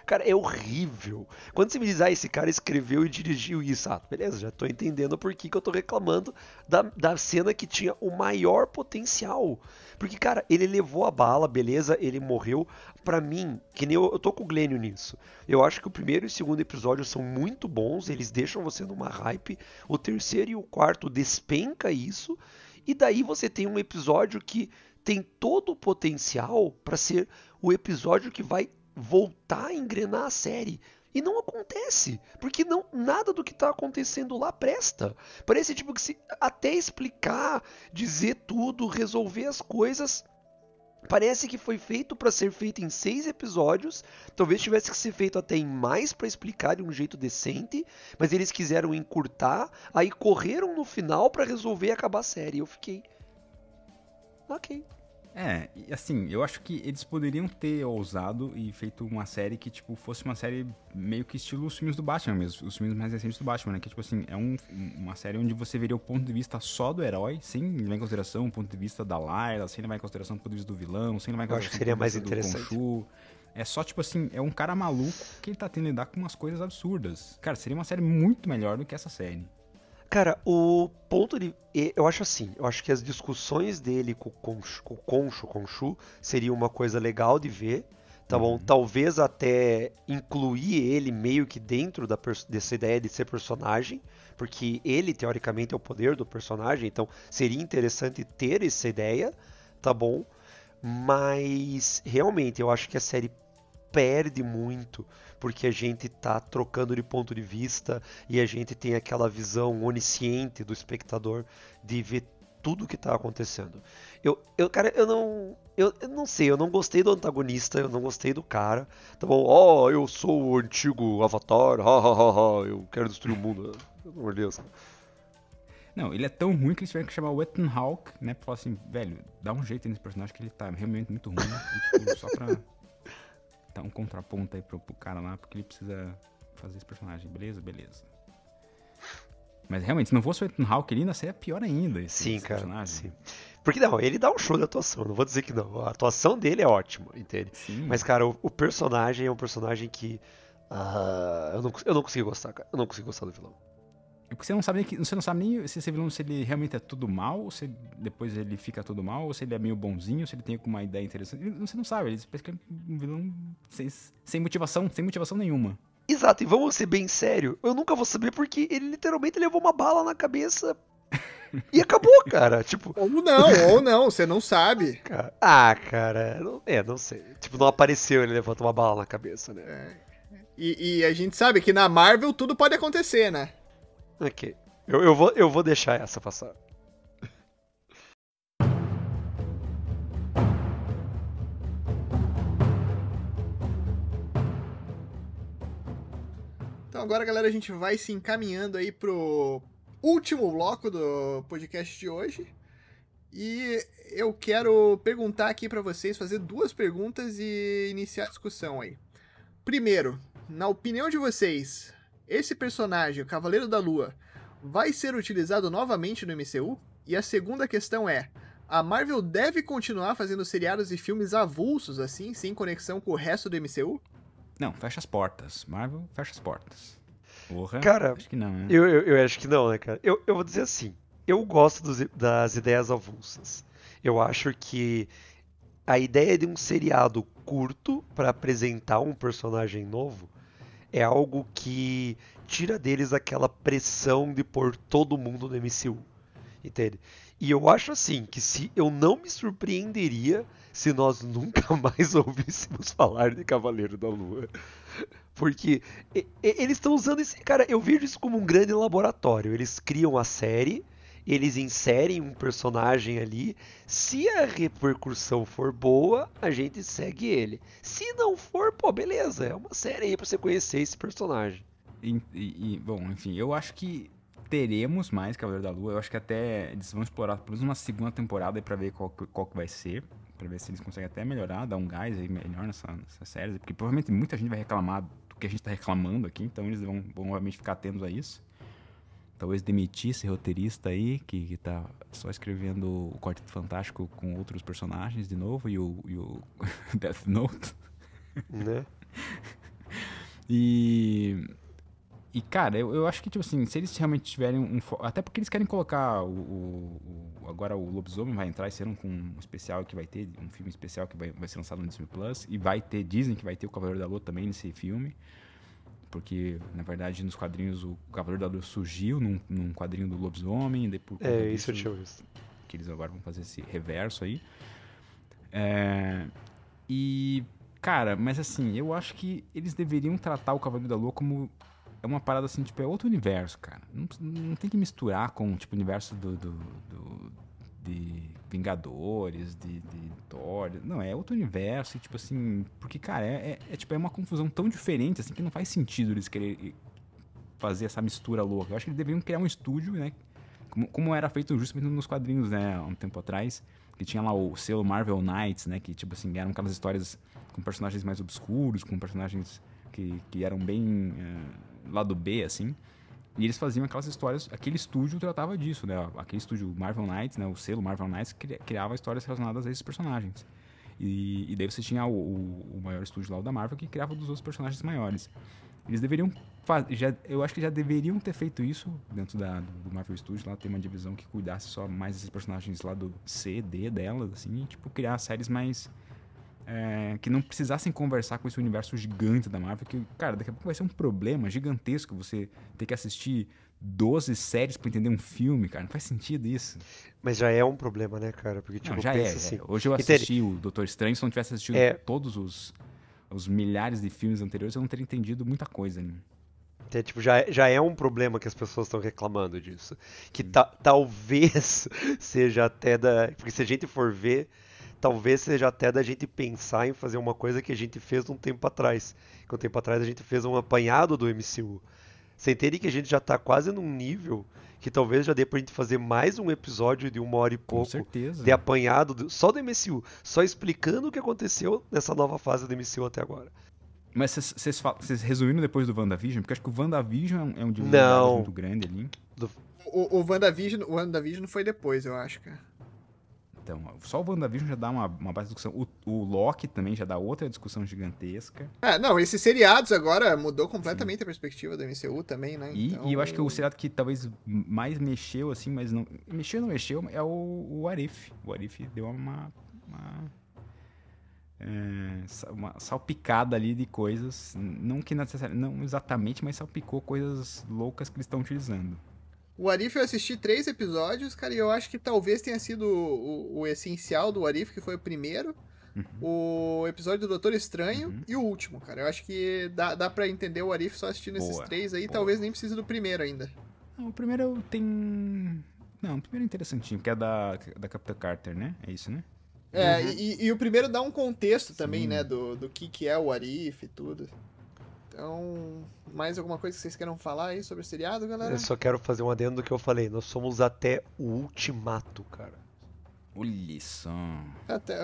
Cara, é horrível. Quando você me diz, ah, esse cara escreveu e dirigiu isso, ah, beleza, já tô entendendo por que, que eu tô reclamando da, da cena que tinha o maior potencial. Porque, cara, ele levou a bala, beleza, ele morreu. Pra mim, que nem eu, eu tô com o Glênio nisso. Eu acho que o primeiro e o segundo episódio são muito bons, eles deixam você numa hype. O terceiro e o quarto despenca isso. E daí você tem um episódio que tem todo o potencial pra ser o episódio que vai voltar a engrenar a série. E não acontece, porque não nada do que tá acontecendo lá presta. Parece tipo que se até explicar, dizer tudo, resolver as coisas, parece que foi feito para ser feito em seis episódios. Talvez tivesse que ser feito até em mais para explicar de um jeito decente, mas eles quiseram encurtar, aí correram no final para resolver e acabar a série. Eu fiquei, ok. É, e assim, eu acho que eles poderiam ter ousado e feito uma série que, tipo, fosse uma série meio que estilo os filmes do Batman mesmo, os filmes mais recentes do Batman, né? Que, tipo assim, é um- uma série onde você veria o ponto de vista só do herói, sem levar em consideração o ponto de vista da Layla, sem levar em consideração o ponto de vista do vilão, sem levar em consideração o ponto mais de vista do interessante. Khonshu. É só, tipo assim, é um cara maluco que ele tá tendo que lidar com umas coisas absurdas. Cara, seria uma série muito melhor do que essa série. Cara, o ponto de. Eu acho assim, eu acho que as discussões dele com o Conchu, com o Conchu seria uma coisa legal de ver. Tá bom? Talvez até incluir ele meio que dentro da dessa ideia de ser personagem, porque ele, teoricamente, é o poder do personagem, então seria interessante ter essa ideia, tá bom? Mas realmente eu acho que a série perde muito porque a gente tá trocando de ponto de vista e a gente tem aquela visão onisciente do espectador de ver tudo que tá acontecendo. Eu, eu cara, eu não, eu, eu não sei, eu não gostei do antagonista, eu não gostei do cara. Tá bom, ó, eu sou o antigo Avatar, ha, ha, ha, ha, eu quero destruir o mundo. Pelo amor de Deus. Não, ele é tão ruim que eles tiveram que chamar o Ethan Hawke, né? Pra falar assim, velho, dá um jeito nesse personagem que ele tá realmente muito ruim. e, tipo, só pra dar um contraponto aí pro, pro cara lá, porque ele precisa fazer esse personagem. Beleza? Beleza. Mas realmente, se não fosse o Ethan Hawke, ainda seria pior ainda. Esse, Sim, esse cara, personagem. sim. Porque não, ele dá um show de atuação, não vou dizer que não. A atuação dele é ótima, entende? Sim. Mas, cara, o, o personagem é um personagem que. ah, eu, não, eu não consegui gostar, cara. Eu não consegui gostar do vilão. É porque você não sabe nem, que- você não sabe nem se esse vilão se ele realmente é tudo mal, ou se depois ele fica tudo mal, ou se ele é meio bonzinho, se ele tem alguma ideia interessante. Você não sabe, ele pensa que é um vilão sem, sem motivação, sem motivação nenhuma. Exato, e vamos ser bem sério, eu nunca vou saber porque ele literalmente levou uma bala na cabeça E acabou, cara. Tipo. Ou não, ou não, você não sabe. Ah, cara. Não, é, não sei. Tipo, não apareceu, ele levanta uma bala na cabeça, né? É. E, e, a gente sabe que na Marvel tudo pode acontecer, né? Ok. Eu, eu, vou, eu vou deixar essa passar. Então agora, galera, a gente vai se encaminhando aí pro último bloco do podcast de hoje. E eu quero perguntar aqui para vocês, fazer duas perguntas e iniciar a discussão aí. Primeiro, na opinião de vocês, esse personagem, o Cavaleiro da Lua, vai ser utilizado novamente no MCU? E a segunda questão é: a Marvel deve continuar fazendo seriados e filmes avulsos assim, sem conexão com o resto do MCU? Não, fecha as portas. Marvel, fecha as portas. Porra, cara, acho que não, né? eu, eu, eu, acho que não, né, cara? Eu, eu vou dizer assim, eu gosto dos, das ideias avulsas. Eu acho que a ideia de um seriado curto para apresentar um personagem novo é algo que tira deles aquela pressão de pôr todo mundo no MCU. Entende? E eu acho assim que se eu não me surpreenderia se nós nunca mais ouvíssemos falar de Cavaleiro da Lua. Porque eles estão usando esse. Cara, eu vejo isso como um grande laboratório. Eles criam a série, eles inserem um personagem ali. Se a repercussão for boa, a gente segue ele. Se não for, pô, beleza. É uma série aí pra você conhecer esse personagem. E, e, bom, enfim, eu acho que teremos mais Cavaleiro da Lua. Eu acho que até eles vão explorar pelo menos uma segunda temporada para ver qual, qual que vai ser. Pra ver se eles conseguem até melhorar, dar um gás aí melhor nessa, nessa série. Porque provavelmente muita gente vai reclamar do que a gente tá reclamando aqui, então eles vão, vão obviamente ficar atentos a isso. Talvez demitir esse roteirista aí, que, que tá só escrevendo o Quarteto Fantástico com outros personagens de novo, e o, e o Death Note. Né? e e, cara, eu, eu acho que, tipo assim, se eles realmente tiverem um. Até porque eles querem colocar o, o, o, Agora o Lobisomem vai entrar esse ano com um especial que vai ter, um filme especial que vai, vai ser lançado no Disney Plus. E vai ter, dizem que vai ter o Cavaleiro da Lua também nesse filme. Porque, na verdade, nos quadrinhos o Cavaleiro da Lua surgiu num, num quadrinho do Lobisomem. Depois, é, isso eu tinha visto. Que eles agora vão fazer esse reverso aí. É, e, cara, mas assim, eu acho que eles deveriam tratar o Cavaleiro da Lua como é uma parada assim, tipo, é outro universo, cara. Não, não tem que misturar com, tipo, o universo do, do, do de Vingadores, de, de, Thor. Não, é outro universo, e, tipo assim, porque, cara, é, é, é, tipo, é uma confusão tão diferente, assim, que não faz sentido eles quererem fazer essa mistura louca. Eu acho que eles deveriam criar um estúdio, né? Como, como era feito justamente nos quadrinhos, né, há um tempo atrás, que tinha lá o selo Marvel Knights, né, que, tipo assim, eram aquelas histórias com personagens mais obscuros, com personagens que, que eram bem... Uh, lado B, assim. E eles faziam aquelas histórias, aquele estúdio tratava disso, né? Aquele estúdio Marvel Knights, né? O selo Marvel Knights criava histórias relacionadas a esses personagens. E, e daí você tinha o, o, maior estúdio lá, o da Marvel, que criava dos outros personagens maiores. Eles deveriam já, eu acho que já deveriam ter feito isso dentro da, do Marvel Studios, lá ter uma divisão que cuidasse só mais desses personagens lá do C, D delas, assim, e, tipo, criar séries mais é, que não precisassem conversar com esse universo gigante da Marvel, que, cara, daqui a pouco vai ser um problema gigantesco você ter que assistir 12 séries para entender um filme, cara. Não faz sentido isso. Mas já é um problema, né, cara? Porque, tipo, não, já é, assim, é. Hoje eu assisti o Doutor Estranho, se eu não tivesse assistido é... todos os, os milhares de filmes anteriores, eu não teria entendido muita coisa. Né? É, tipo, já, já é um problema que as pessoas estão reclamando disso. Que ta, talvez seja até da. Porque se a gente for ver talvez seja até da gente pensar em fazer uma coisa que a gente fez um tempo atrás. Que um tempo atrás a gente fez um apanhado do MCU. Você entende que a gente já está quase num nível que talvez já dê pra gente fazer mais um episódio de uma hora e pouco de apanhado do, só do MCU, só explicando o que aconteceu nessa nova fase do MCU até agora. Mas vocês resumiram depois do WandaVision? Porque acho que o WandaVision é um, é muito grande ali. Do... O, o, WandaVision, o WandaVision foi depois, eu acho, cara. Então, só o WandaVision já dá uma, uma base discussão. O, o Loki também já dá outra discussão gigantesca. É, não, esses seriados agora mudou completamente Sim. a perspectiva do MCU também, né? E, então... e, eu acho que o seriado que talvez mais mexeu, assim, mas não. Mexeu não mexeu, é o, o Arif. O Arif deu uma. uma é, uma salpicada ali de coisas, não que necessariamente, não exatamente, mas salpicou coisas loucas que eles estão utilizando. O Arif eu assisti três episódios, cara, e eu acho que talvez tenha sido o, o, o essencial do Arif, que foi o primeiro. Uhum. O episódio do Doutor Estranho uhum. e o último, cara. Eu acho que dá, dá pra entender o Arif só assistindo boa, esses três aí. Boa. Talvez nem precise do primeiro ainda. o primeiro tem. Não, o primeiro é interessantinho, que é da, da Capitã Carter, né? É isso, né? É, uhum. e, e, o primeiro dá um contexto Sim. também, né? Do, do que, que é o Arif e tudo. Então, mais alguma coisa que vocês queiram falar aí sobre o seriado, galera? Eu só quero fazer um adendo do que eu falei. Nós somos até o ultimato, cara. Olha só. Até,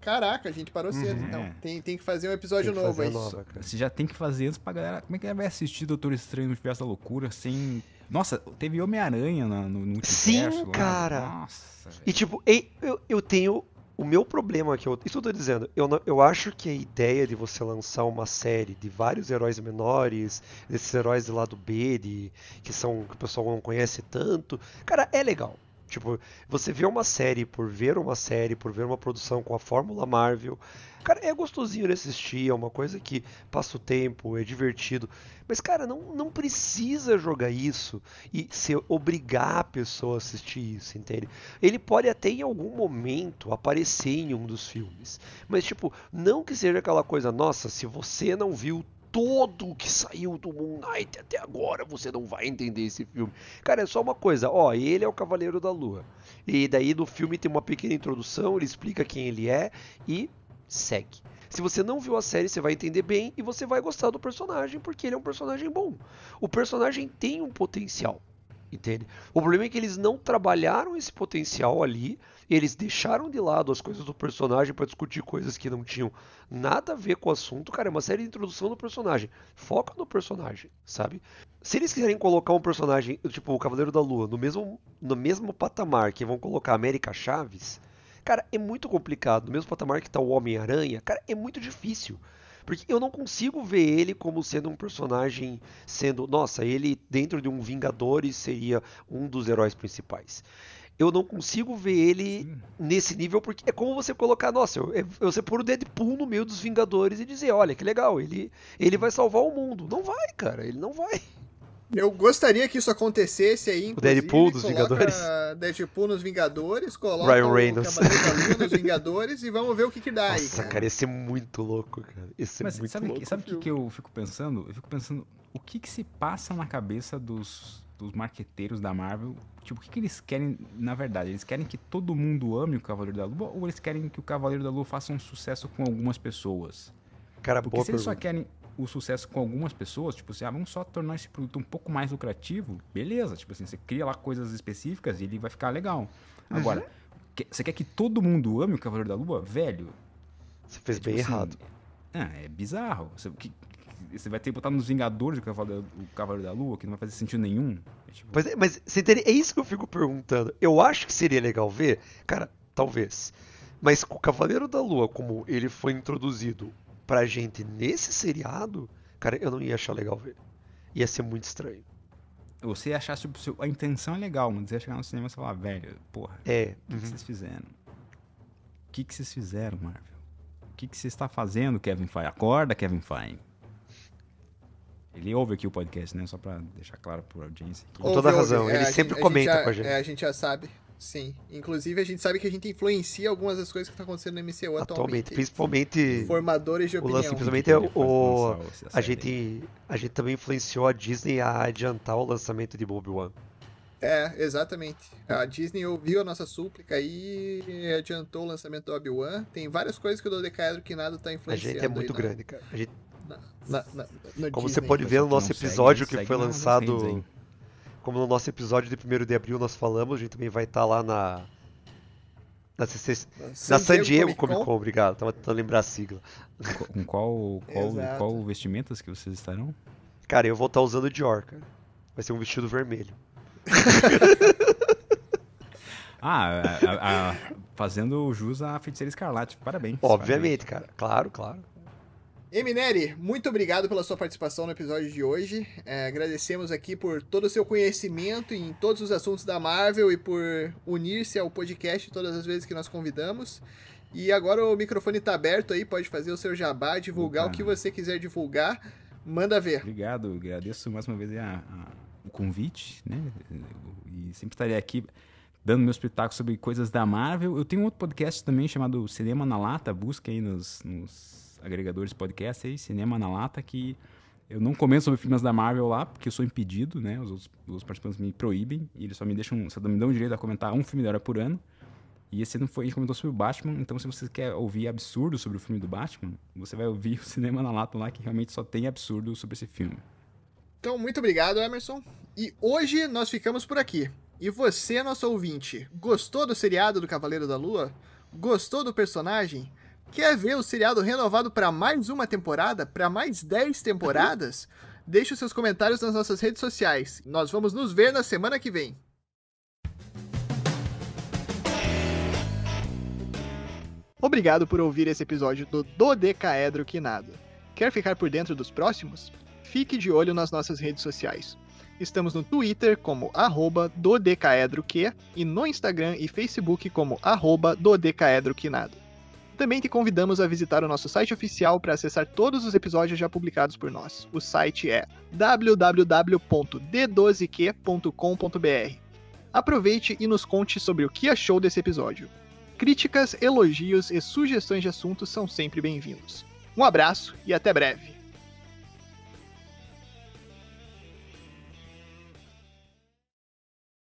caraca, a gente parou cedo, uhum. então. Tem, tem que fazer um episódio novo aí. Nova, Você já tem que fazer antes pra galera. Como é que ela vai assistir Doutor Estranho no Universo da Loucura sem. Nossa, teve Homem-Aranha no, no. Sim, lá. cara. Nossa, e tipo, eu, eu tenho o meu problema aqui, isso eu tô dizendo, eu, não, eu acho que a ideia de você lançar uma série de vários heróis menores, desses heróis do lado B, de, que são que o pessoal não conhece tanto, cara, é legal. Tipo, você vê uma série por ver uma série, por ver uma produção com a fórmula Marvel. Cara, é gostosinho de assistir, é uma coisa que passa o tempo, é divertido. Mas, cara, não, não precisa jogar isso e se obrigar a pessoa a assistir isso, entende? Ele pode até em algum momento aparecer em um dos filmes. Mas, tipo, não que seja aquela coisa, nossa, se você não viu todo o que saiu do Moon Knight até agora, você não vai entender esse filme. Cara, é só uma coisa, ó, ele é o Cavaleiro da Lua. E daí no filme tem uma pequena introdução, ele explica quem ele é e segue. Se você não viu a série, você vai entender bem e você vai gostar do personagem, porque ele é um personagem bom. O personagem tem um potencial, entende? O problema é que eles não trabalharam esse potencial ali eles deixaram de lado as coisas do personagem para discutir coisas que não tinham nada a ver com o assunto. Cara, é uma série de introdução do personagem. Foca no personagem, sabe? Se eles quiserem colocar um personagem, tipo o Cavaleiro da Lua, no mesmo, no mesmo patamar que vão colocar América Chaves, cara, é muito complicado. No mesmo patamar que tá o Homem-Aranha, cara, é muito difícil. Porque eu não consigo ver ele como sendo um personagem sendo, nossa, ele dentro de um Vingadores seria um dos heróis principais eu não consigo ver ele Sim. nesse nível, porque é como você colocar, nossa, eu, eu, você pôr o Deadpool no meio dos Vingadores e dizer, olha, que legal, ele, ele vai salvar o mundo. Não vai, cara, ele não vai. Eu gostaria que isso acontecesse aí, O Deadpool dos Vingadores. Deadpool nos Vingadores, coloca Ryan Reynolds. o nos Vingadores e vamos ver o que que dá Nossa, aí, cara. cara, ia ser muito louco, cara. Ia ser Mas muito sabe, louco. Sabe o que, que eu fico pensando? Eu fico pensando, o que que se passa na cabeça dos, dos marqueteiros da Marvel Tipo, o que, que, eles querem, na verdade? Eles querem que todo mundo ame o Cavaleiro da Lua ou eles querem que o Cavaleiro da Lua faça um sucesso com algumas pessoas? Cara, Porque boa se eles só querem o sucesso com algumas pessoas, tipo assim, ah, vamos só tornar esse produto um pouco mais lucrativo, beleza. Tipo assim, você cria lá coisas específicas e ele vai ficar legal. Uhum. Agora, uhum. você quer que todo mundo ame o Cavaleiro da Lua? Velho. Você fez é, tipo bem assim, errado. É, é bizarro. Você, que, você vai ter que botar nos Vingadores o Cavaleiro, o Cavaleiro da Lua, que não vai fazer sentido nenhum. É, tipo... mas, mas você é isso que eu fico perguntando. Eu acho que seria legal ver, cara, talvez. Mas com o Cavaleiro da Lua, como ele foi introduzido pra gente nesse seriado, cara, eu não ia achar legal ver. Ia ser muito estranho. Você ia achar, tipo, a intenção é legal, mas você ia chegar no cinema e falar, velho, porra, é, o que, uhum. que vocês fizeram? O que, que vocês fizeram, Marvel? O que, que você está fazendo, Kevin Feige? Acorda, Kevin Feige. Ele ouve aqui o podcast, né? Só pra deixar claro pra audiência. Aqui. Com toda ouve, razão, ouve. ele é, sempre gente, comenta já, com a gente. É, a gente já sabe, sim. Inclusive, a gente sabe que a gente influencia algumas das coisas que estão acontecendo no MCU atualmente. atualmente principalmente... Formadores de opinião. O lance, principalmente é o... A gente, a gente também influenciou a Disney a adiantar o lançamento de Bob One. É, exatamente. A Disney ouviu a nossa súplica e adiantou o lançamento do Obi-Wan. Tem várias coisas que o Dodecaedro que nada tá influenciando. A gente é muito grande, cara. A gente na, na, como Disney, você pode ver no nosso episódio segue, que foi lançado. Como no nosso episódio de 1 de abril nós falamos, a gente também vai estar tá lá na. Na, CC, na San Diego Comic Con, obrigado. Tava tentando lembrar a sigla. Com qual, qual, qual vestimentas que vocês estarão? Cara, eu vou estar tá usando Dior, cara. Vai ser um vestido vermelho. ah, a, a, fazendo jus à feiticeira escarlate. Parabéns. Obviamente, parabéns. cara. Claro, claro. Emineri, muito obrigado pela sua participação no episódio de hoje. É, agradecemos aqui por todo o seu conhecimento em todos os assuntos da Marvel e por unir-se ao podcast todas as vezes que nós convidamos. E agora o microfone está aberto aí, pode fazer o seu jabá, divulgar Opa. o que você quiser divulgar. Manda ver. Obrigado, agradeço mais uma vez a, a o convite, né? E sempre estarei aqui dando meus pitacos sobre coisas da Marvel. Eu tenho outro podcast também chamado Cinema na Lata, busca aí nos, nos agregadores podcast aí, Cinema na Lata, que eu não comento sobre filmes da Marvel lá, porque eu sou impedido, né? Os, outros, os participantes me proíbem, e eles só me deixam, só me dão o direito a comentar um filme da hora por ano. E esse não foi, a gente comentou sobre o Batman, então se você quer ouvir absurdo sobre o filme do Batman, você vai ouvir o Cinema na Lata lá, que realmente só tem absurdo sobre esse filme. Então, muito obrigado, Emerson. E hoje nós ficamos por aqui. E você, nosso ouvinte, gostou do seriado do Cavaleiro da Lua? Gostou do personagem? Quer ver o seriado renovado para mais uma temporada? Para mais 10 temporadas? Deixe os seus comentários nas nossas redes sociais. Nós vamos nos ver na semana que vem. Obrigado por ouvir esse episódio do Dodecaedro Quinado. Quer ficar por dentro dos próximos? Fique de olho nas nossas redes sociais. Estamos no Twitter como arroba dodecaedroque e no Instagram e Facebook como arroba dodecaedroquinado. Também te convidamos a visitar o nosso site oficial para acessar todos os episódios já publicados por nós. O site é www.d12q.com.br. Aproveite e nos conte sobre o que achou desse episódio. Críticas, elogios e sugestões de assuntos são sempre bem-vindos. Um abraço e até breve!